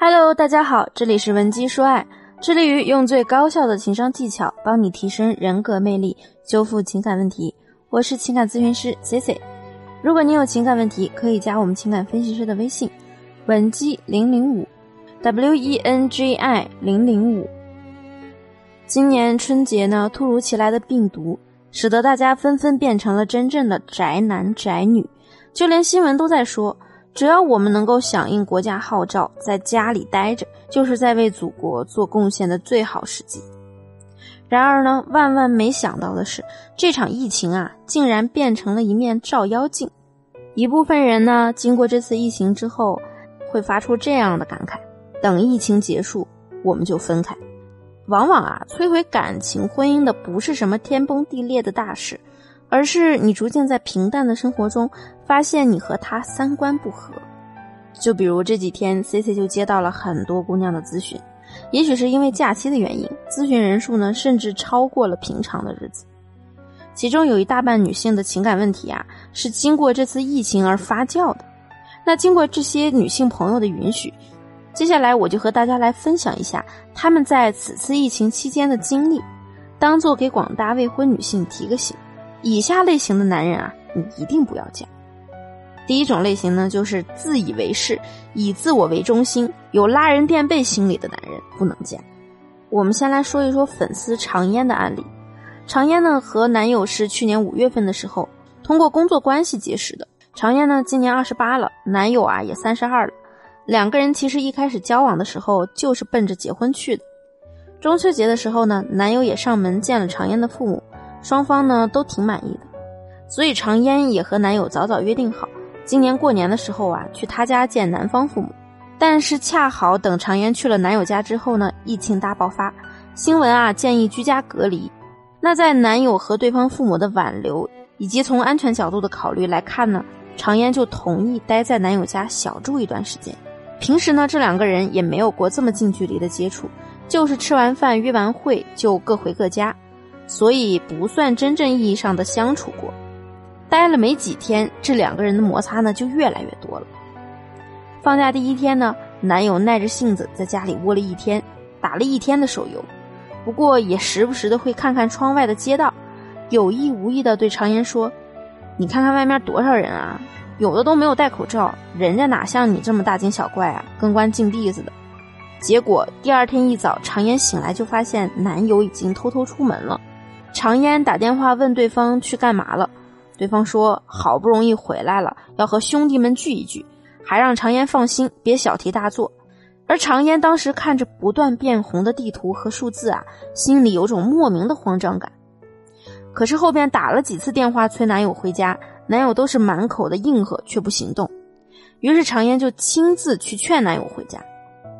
Hello，大家好，这里是文姬说爱，致力于用最高效的情商技巧帮你提升人格魅力，修复情感问题。我是情感咨询师 C C。如果你有情感问题，可以加我们情感分析师的微信，文姬零零五，W E N G I 零零五。今年春节呢，突如其来的病毒，使得大家纷纷变成了真正的宅男宅女，就连新闻都在说。只要我们能够响应国家号召，在家里待着，就是在为祖国做贡献的最好时机。然而呢，万万没想到的是，这场疫情啊，竟然变成了一面照妖镜。一部分人呢，经过这次疫情之后，会发出这样的感慨：等疫情结束，我们就分开。往往啊，摧毁感情、婚姻的不是什么天崩地裂的大事。而是你逐渐在平淡的生活中发现你和他三观不合，就比如这几天 C C 就接到了很多姑娘的咨询，也许是因为假期的原因，咨询人数呢甚至超过了平常的日子。其中有一大半女性的情感问题啊，是经过这次疫情而发酵的。那经过这些女性朋友的允许，接下来我就和大家来分享一下她们在此次疫情期间的经历，当做给广大未婚女性提个醒。以下类型的男人啊，你一定不要嫁。第一种类型呢，就是自以为是、以自我为中心、有拉人垫背心理的男人，不能嫁。我们先来说一说粉丝常烟的案例。常烟呢和男友是去年五月份的时候通过工作关系结识的。常烟呢今年二十八了，男友啊也三十二了。两个人其实一开始交往的时候就是奔着结婚去的。中秋节的时候呢，男友也上门见了常烟的父母。双方呢都挺满意的，所以常烟也和男友早早约定好，今年过年的时候啊去他家见男方父母。但是恰好等常烟去了男友家之后呢，疫情大爆发，新闻啊建议居家隔离。那在男友和对方父母的挽留以及从安全角度的考虑来看呢，常烟就同意待在男友家小住一段时间。平时呢这两个人也没有过这么近距离的接触，就是吃完饭约完会就各回各家。所以不算真正意义上的相处过，待了没几天，这两个人的摩擦呢就越来越多了。放假第一天呢，男友耐着性子在家里窝了一天，打了一天的手游，不过也时不时的会看看窗外的街道，有意无意的对常言说：“你看看外面多少人啊，有的都没有戴口罩，人家哪像你这么大惊小怪啊，跟关禁闭似的。”结果第二天一早，常言醒来就发现男友已经偷偷出门了。常烟打电话问对方去干嘛了，对方说好不容易回来了，要和兄弟们聚一聚，还让常烟放心，别小题大做。而常烟当时看着不断变红的地图和数字啊，心里有种莫名的慌张感。可是后边打了几次电话催男友回家，男友都是满口的应和却不行动。于是常烟就亲自去劝男友回家，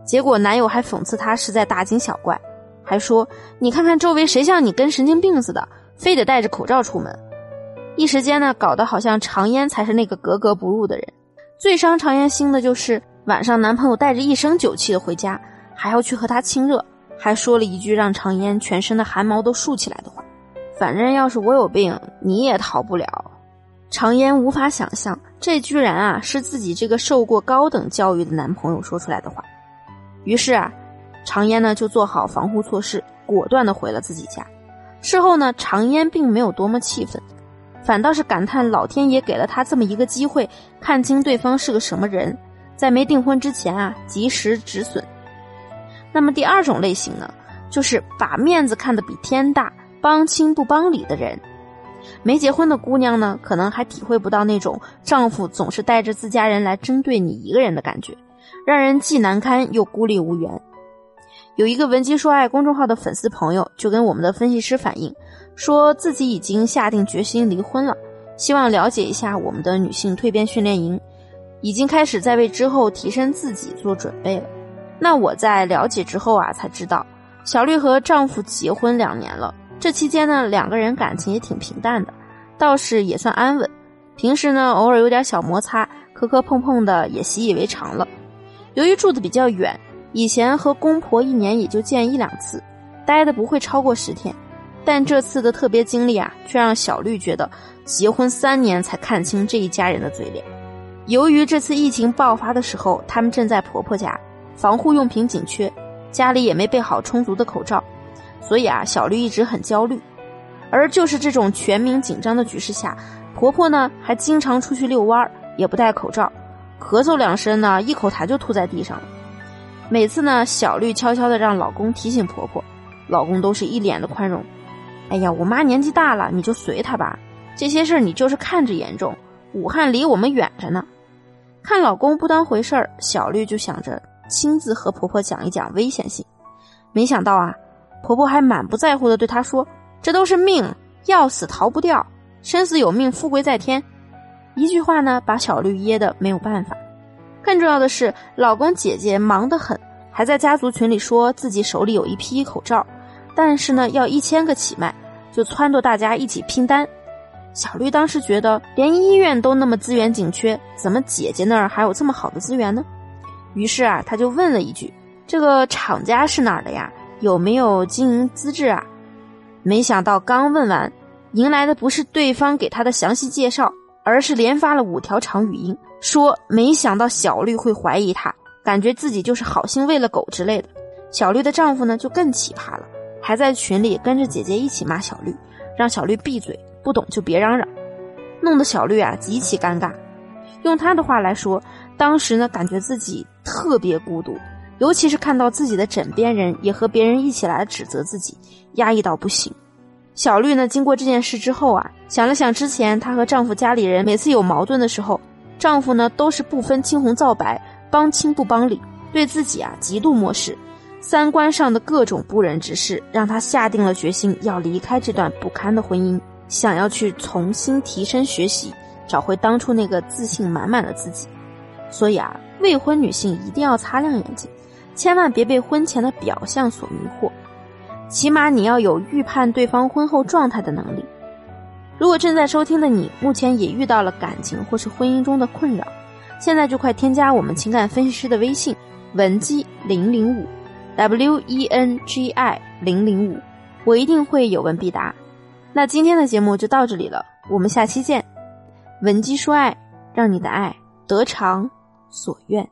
结果男友还讽刺他是在大惊小怪。还说：“你看看周围谁像你跟神经病似的，非得戴着口罩出门。”一时间呢，搞得好像常烟才是那个格格不入的人。最伤常烟心的就是晚上男朋友带着一身酒气的回家，还要去和他亲热，还说了一句让常烟全身的汗毛都竖起来的话：“反正要是我有病，你也逃不了。”常烟无法想象，这居然啊是自己这个受过高等教育的男朋友说出来的话。于是啊。常烟呢就做好防护措施，果断的回了自己家。事后呢，常烟并没有多么气愤，反倒是感叹老天爷给了他这么一个机会，看清对方是个什么人，在没订婚之前啊，及时止损。那么第二种类型呢，就是把面子看得比天大，帮亲不帮理的人。没结婚的姑娘呢，可能还体会不到那种丈夫总是带着自家人来针对你一个人的感觉，让人既难堪又孤立无援。有一个文姬说爱公众号的粉丝朋友就跟我们的分析师反映，说自己已经下定决心离婚了，希望了解一下我们的女性蜕变训练营，已经开始在为之后提升自己做准备了。那我在了解之后啊，才知道小绿和丈夫结婚两年了，这期间呢，两个人感情也挺平淡的，倒是也算安稳。平时呢，偶尔有点小摩擦，磕磕碰碰的也习以为常了。由于住的比较远。以前和公婆一年也就见一两次，待的不会超过十天，但这次的特别经历啊，却让小绿觉得结婚三年才看清这一家人的嘴脸。由于这次疫情爆发的时候，他们正在婆婆家，防护用品紧缺，家里也没备好充足的口罩，所以啊，小绿一直很焦虑。而就是这种全民紧张的局势下，婆婆呢还经常出去遛弯儿，也不戴口罩，咳嗽两声呢，一口痰就吐在地上了。每次呢，小绿悄悄的让老公提醒婆婆，老公都是一脸的宽容。哎呀，我妈年纪大了，你就随她吧。这些事儿你就是看着严重，武汉离我们远着呢。看老公不当回事儿，小绿就想着亲自和婆婆讲一讲危险性。没想到啊，婆婆还满不在乎的对她说。这都是命，要死逃不掉，生死有命，富贵在天。一句话呢，把小绿噎得没有办法。更重要的是，老公姐姐忙得很，还在家族群里说自己手里有一批口罩，但是呢，要一千个起卖，就撺掇大家一起拼单。小绿当时觉得，连医院都那么资源紧缺，怎么姐姐那儿还有这么好的资源呢？于是啊，他就问了一句：“这个厂家是哪儿的呀？有没有经营资质啊？”没想到刚问完，迎来的不是对方给他的详细介绍，而是连发了五条长语音，说没想到小绿会怀疑他，感觉自己就是好心喂了狗之类的。小绿的丈夫呢就更奇葩了，还在群里跟着姐姐一起骂小绿，让小绿闭嘴，不懂就别嚷嚷，弄得小绿啊极其尴尬。用他的话来说，当时呢感觉自己特别孤独。尤其是看到自己的枕边人也和别人一起来指责自己，压抑到不行。小绿呢，经过这件事之后啊，想了想之前她和丈夫家里人每次有矛盾的时候，丈夫呢都是不分青红皂白，帮亲不帮理，对自己啊极度漠视，三观上的各种不忍之事，让她下定了决心要离开这段不堪的婚姻，想要去重新提升学习，找回当初那个自信满满的自己。所以啊，未婚女性一定要擦亮眼睛。千万别被婚前的表象所迷惑，起码你要有预判对方婚后状态的能力。如果正在收听的你目前也遇到了感情或是婚姻中的困扰，现在就快添加我们情感分析师的微信文姬零零五，W E N G I 零零五，我一定会有问必答。那今天的节目就到这里了，我们下期见。文姬说爱，让你的爱得偿所愿。